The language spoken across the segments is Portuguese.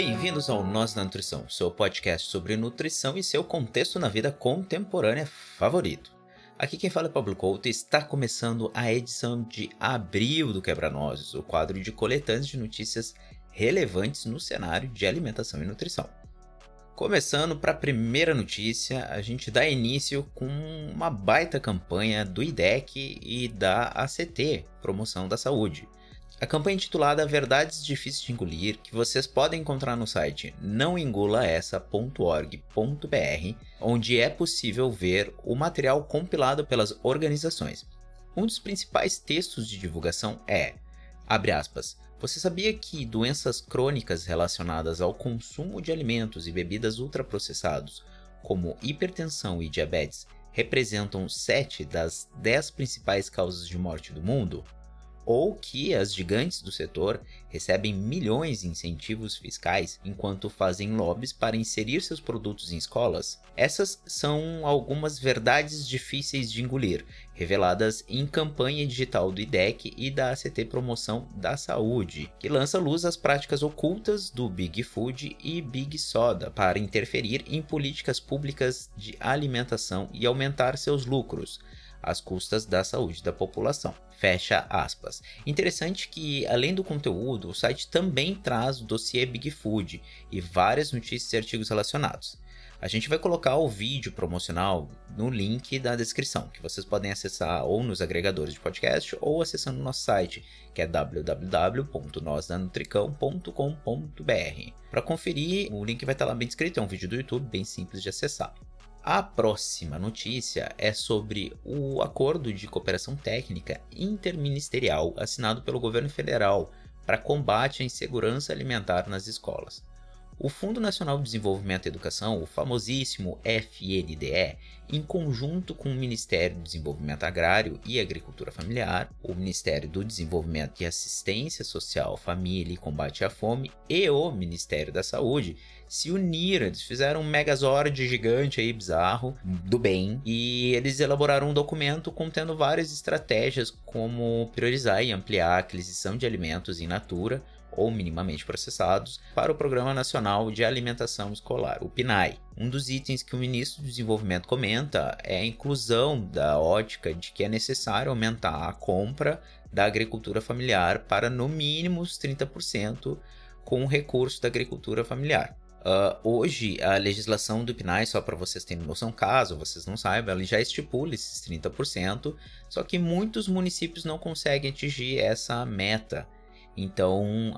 Bem-vindos ao Nós da Nutrição, seu podcast sobre nutrição e seu contexto na vida contemporânea favorito. Aqui quem fala é Pablo Couto e está começando a edição de abril do Quebra-Nozes, o quadro de coletâneas de notícias relevantes no cenário de alimentação e nutrição. Começando para a primeira notícia, a gente dá início com uma baita campanha do IDEC e da ACT, Promoção da Saúde a campanha intitulada Verdades Difíceis de Engolir, que vocês podem encontrar no site nãoengulaessa.org.br, onde é possível ver o material compilado pelas organizações. Um dos principais textos de divulgação é, abre aspas, você sabia que doenças crônicas relacionadas ao consumo de alimentos e bebidas ultraprocessados, como hipertensão e diabetes, representam 7 das 10 principais causas de morte do mundo? Ou que as gigantes do setor recebem milhões em incentivos fiscais enquanto fazem lobbies para inserir seus produtos em escolas? Essas são algumas verdades difíceis de engolir, reveladas em campanha digital do IDEC e da ACT Promoção da Saúde, que lança luz às práticas ocultas do Big Food e Big Soda para interferir em políticas públicas de alimentação e aumentar seus lucros às custas da saúde da população. Fecha aspas. Interessante que, além do conteúdo, o site também traz o dossiê Big Food e várias notícias e artigos relacionados. A gente vai colocar o vídeo promocional no link da descrição, que vocês podem acessar ou nos agregadores de podcast ou acessando o nosso site, que é www.nosdanutricão.com.br. Para conferir, o link vai estar lá bem descrito, é um vídeo do YouTube bem simples de acessar. A próxima notícia é sobre o acordo de cooperação técnica interministerial assinado pelo governo federal para combate à insegurança alimentar nas escolas. O Fundo Nacional de Desenvolvimento e Educação, o famosíssimo FNDE, em conjunto com o Ministério do Desenvolvimento Agrário e Agricultura Familiar, o Ministério do Desenvolvimento e Assistência Social, Família e Combate à Fome e o Ministério da Saúde, se uniram, eles fizeram um megazord gigante aí, bizarro, do bem, e eles elaboraram um documento contendo várias estratégias como priorizar e ampliar a aquisição de alimentos in natura, ou minimamente processados para o Programa Nacional de Alimentação Escolar, o PNAE. Um dos itens que o ministro do Desenvolvimento comenta é a inclusão da ótica de que é necessário aumentar a compra da agricultura familiar para no mínimo os 30% com o recurso da agricultura familiar. Uh, hoje, a legislação do PNAE, só para vocês terem noção, caso vocês não saibam, ela já estipula esses 30%, só que muitos municípios não conseguem atingir essa meta então,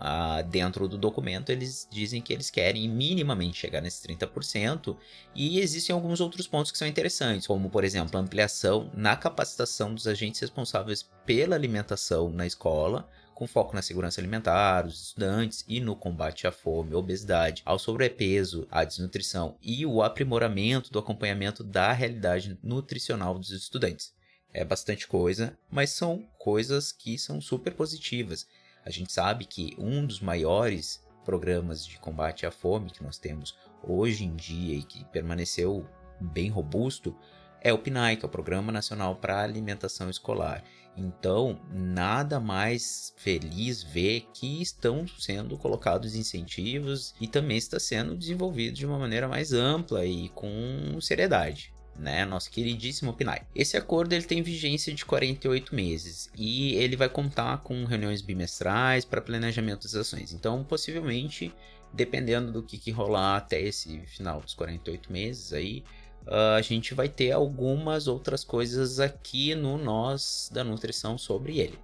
dentro do documento, eles dizem que eles querem minimamente chegar nesses 30%, e existem alguns outros pontos que são interessantes, como, por exemplo, a ampliação na capacitação dos agentes responsáveis pela alimentação na escola, com foco na segurança alimentar, dos estudantes e no combate à fome, obesidade, ao sobrepeso, à desnutrição e o aprimoramento do acompanhamento da realidade nutricional dos estudantes. É bastante coisa, mas são coisas que são super positivas a gente sabe que um dos maiores programas de combate à fome que nós temos hoje em dia e que permaneceu bem robusto é o PNAE, que é o Programa Nacional para Alimentação Escolar. Então, nada mais feliz ver que estão sendo colocados incentivos e também está sendo desenvolvido de uma maneira mais ampla e com seriedade né, nosso queridíssimo PNAE. Esse acordo ele tem vigência de 48 meses e ele vai contar com reuniões bimestrais para planejamento das ações. Então, possivelmente, dependendo do que, que rolar até esse final dos 48 meses aí, uh, a gente vai ter algumas outras coisas aqui no Nós da Nutrição sobre ele.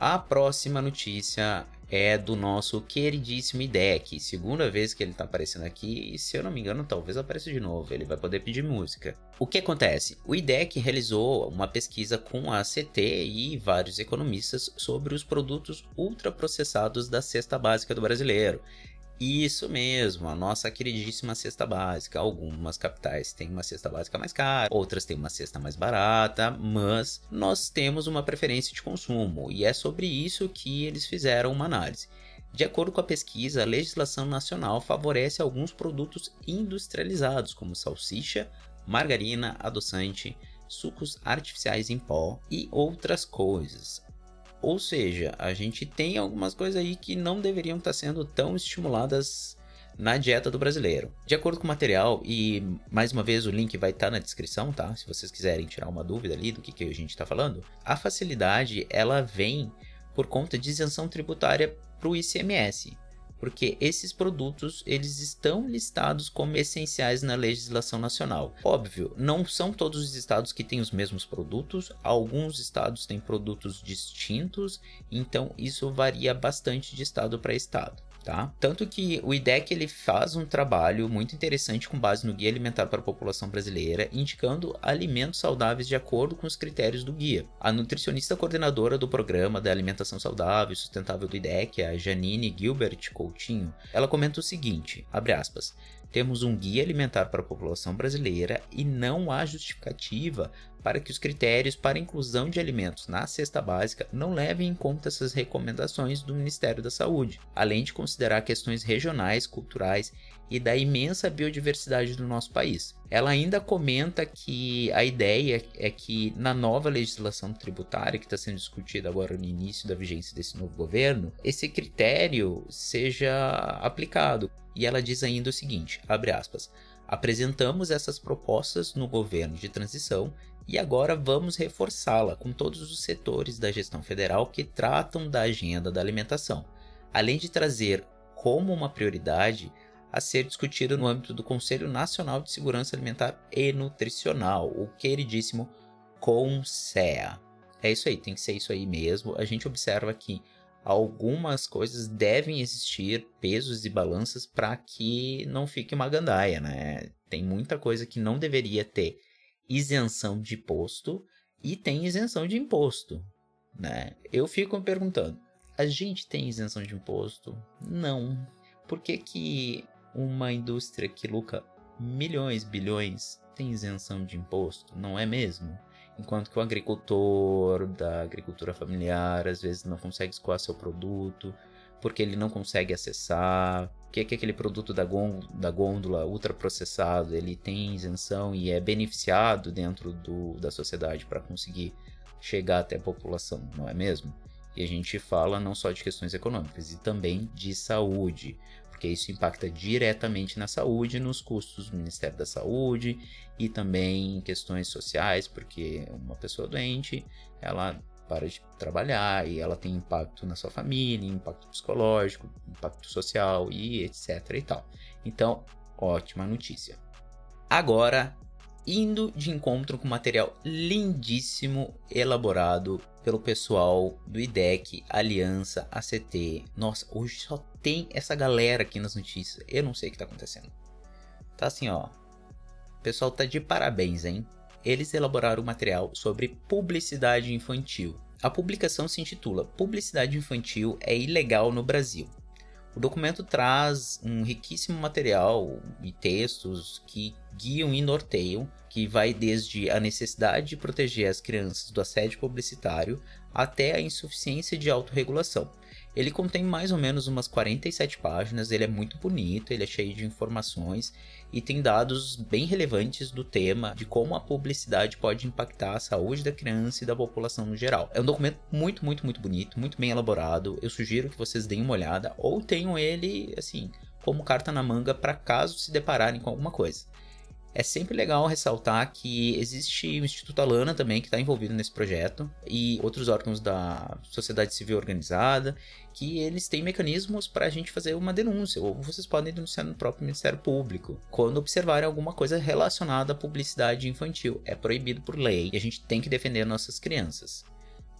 A próxima notícia é do nosso queridíssimo IDEC, segunda vez que ele tá aparecendo aqui, e se eu não me engano, talvez apareça de novo, ele vai poder pedir música. O que acontece? O IDEC realizou uma pesquisa com a CT e vários economistas sobre os produtos ultraprocessados da cesta básica do brasileiro. Isso mesmo, a nossa queridíssima cesta básica. Algumas capitais têm uma cesta básica mais cara, outras têm uma cesta mais barata, mas nós temos uma preferência de consumo e é sobre isso que eles fizeram uma análise. De acordo com a pesquisa, a legislação nacional favorece alguns produtos industrializados, como salsicha, margarina, adoçante, sucos artificiais em pó e outras coisas. Ou seja, a gente tem algumas coisas aí que não deveriam estar sendo tão estimuladas na dieta do brasileiro. De acordo com o material, e mais uma vez o link vai estar na descrição, tá? Se vocês quiserem tirar uma dúvida ali do que, que a gente está falando, a facilidade ela vem por conta de isenção tributária para o ICMS porque esses produtos eles estão listados como essenciais na legislação nacional. Óbvio, não são todos os estados que têm os mesmos produtos, alguns estados têm produtos distintos, então isso varia bastante de estado para estado tá? Tanto que o IDEC ele faz um trabalho muito interessante com base no Guia Alimentar para a População Brasileira, indicando alimentos saudáveis de acordo com os critérios do guia. A nutricionista coordenadora do programa da alimentação saudável e sustentável do IDEC, a Janine Gilbert Coutinho, ela comenta o seguinte, abre aspas, temos um guia alimentar para a população brasileira e não há justificativa para que os critérios para inclusão de alimentos na cesta básica não levem em conta essas recomendações do Ministério da Saúde, além de considerar questões regionais, culturais e da imensa biodiversidade do nosso país. Ela ainda comenta que a ideia é que na nova legislação tributária que está sendo discutida agora no início da vigência desse novo governo, esse critério seja aplicado. E ela diz ainda o seguinte, abre aspas, apresentamos essas propostas no governo de transição e agora vamos reforçá-la com todos os setores da gestão federal que tratam da agenda da alimentação, além de trazer como uma prioridade a ser discutida no âmbito do Conselho Nacional de Segurança Alimentar e Nutricional, o queridíssimo CONSEA. É isso aí, tem que ser isso aí mesmo. A gente observa que algumas coisas devem existir pesos e balanças para que não fique uma gandaia, né? Tem muita coisa que não deveria ter isenção de imposto e tem isenção de imposto, né? Eu fico me perguntando, a gente tem isenção de imposto? Não. Por que que uma indústria que lucra milhões, bilhões tem isenção de imposto, não é mesmo? Enquanto que o agricultor da agricultura familiar às vezes não consegue escoar seu produto, porque ele não consegue acessar, que é que aquele produto da, da gôndola ultraprocessado ele tem isenção e é beneficiado dentro do, da sociedade para conseguir chegar até a população, não é mesmo? E a gente fala não só de questões econômicas, e também de saúde porque isso impacta diretamente na saúde, nos custos do Ministério da Saúde e também em questões sociais, porque uma pessoa doente, ela para de trabalhar e ela tem impacto na sua família, impacto psicológico, impacto social e etc e tal. Então, ótima notícia. Agora, indo de encontro com material lindíssimo elaborado pelo pessoal do IDEC, Aliança, ACT. Nossa, hoje só tem essa galera aqui nas notícias. Eu não sei o que tá acontecendo. Tá assim, ó. O pessoal tá de parabéns, hein? Eles elaboraram um material sobre publicidade infantil. A publicação se intitula Publicidade Infantil é Ilegal no Brasil. O documento traz um riquíssimo material e textos que guiam e norteiam, que vai desde a necessidade de proteger as crianças do assédio publicitário até a insuficiência de autorregulação. Ele contém mais ou menos umas 47 páginas, ele é muito bonito, ele é cheio de informações e tem dados bem relevantes do tema de como a publicidade pode impactar a saúde da criança e da população no geral. É um documento muito, muito, muito bonito, muito bem elaborado. Eu sugiro que vocês deem uma olhada ou tenham ele assim como carta na manga para caso se depararem com alguma coisa. É sempre legal ressaltar que existe o Instituto Alana também que está envolvido nesse projeto e outros órgãos da sociedade civil organizada que eles têm mecanismos para a gente fazer uma denúncia ou vocês podem denunciar no próprio Ministério Público quando observarem alguma coisa relacionada à publicidade infantil. É proibido por lei e a gente tem que defender nossas crianças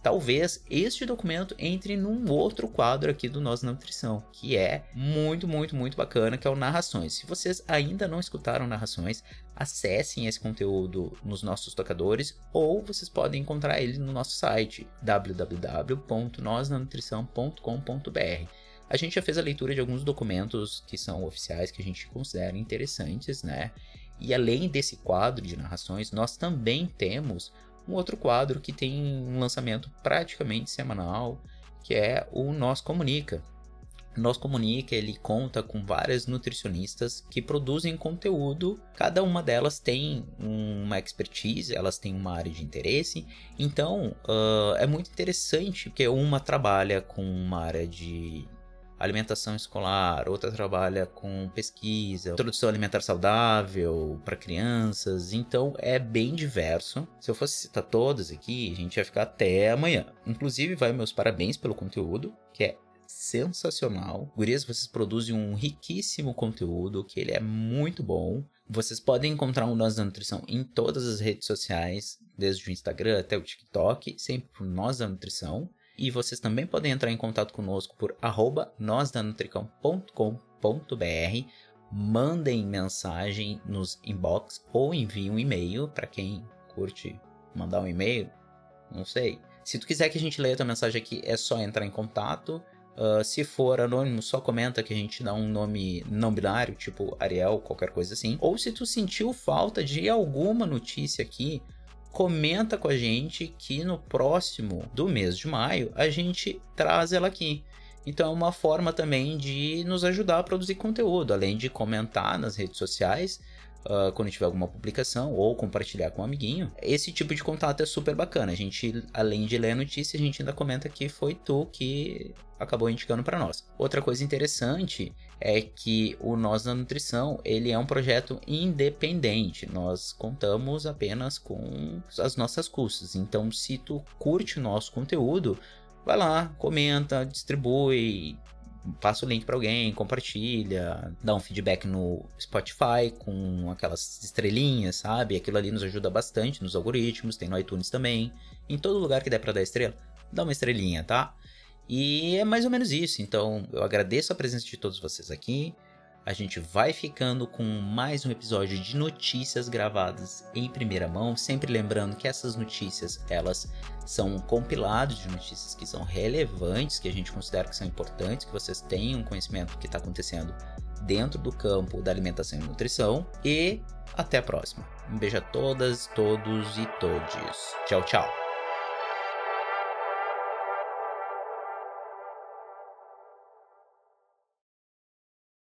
talvez este documento entre num outro quadro aqui do Nós na Nutrição, que é muito, muito, muito bacana, que é o Narrações. Se vocês ainda não escutaram Narrações, acessem esse conteúdo nos nossos tocadores ou vocês podem encontrar ele no nosso site www.nosnanutrição.com.br. a gente já fez a leitura de alguns documentos que são oficiais que a gente considera interessantes, né? E além desse quadro de narrações, nós também temos um outro quadro que tem um lançamento praticamente semanal, que é o Nós Comunica. Nós Comunica, ele conta com várias nutricionistas que produzem conteúdo, cada uma delas tem uma expertise, elas têm uma área de interesse, então uh, é muito interessante porque uma trabalha com uma área de alimentação escolar, outra trabalha com pesquisa, introdução alimentar saudável para crianças, então é bem diverso. Se eu fosse citar todas aqui, a gente ia ficar até amanhã. Inclusive, vai meus parabéns pelo conteúdo, que é sensacional. Gurias, vocês produzem um riquíssimo conteúdo, que ele é muito bom. Vocês podem encontrar o Nós da Nutrição em todas as redes sociais, desde o Instagram até o TikTok, sempre por Nós da Nutrição. E vocês também podem entrar em contato conosco por arroba Mandem mensagem nos inbox ou enviem um e-mail para quem curte mandar um e-mail. Não sei. Se tu quiser que a gente leia tua mensagem aqui, é só entrar em contato. Uh, se for anônimo, só comenta que a gente dá um nome não binário, tipo Ariel, qualquer coisa assim. Ou se tu sentiu falta de alguma notícia aqui, comenta com a gente que no próximo do mês de maio a gente traz ela aqui. Então é uma forma também de nos ajudar a produzir conteúdo, além de comentar nas redes sociais uh, quando tiver alguma publicação ou compartilhar com um amiguinho. Esse tipo de contato é super bacana. A gente, além de ler a notícia, a gente ainda comenta que foi tu que acabou indicando para nós. Outra coisa interessante é que o Nós da Nutrição ele é um projeto independente. Nós contamos apenas com as nossas custas. Então, se tu curte o nosso conteúdo, vai lá, comenta, distribui, passa o link para alguém, compartilha, dá um feedback no Spotify com aquelas estrelinhas, sabe? Aquilo ali nos ajuda bastante nos algoritmos, tem no iTunes também. Em todo lugar que der para dar estrela, dá uma estrelinha, tá? E é mais ou menos isso. Então, eu agradeço a presença de todos vocês aqui. A gente vai ficando com mais um episódio de notícias gravadas em primeira mão, sempre lembrando que essas notícias, elas são compilados de notícias que são relevantes, que a gente considera que são importantes, que vocês tenham conhecimento do que está acontecendo dentro do campo da alimentação e nutrição. E até a próxima. Um beijo a todas, todos e todes. Tchau, tchau.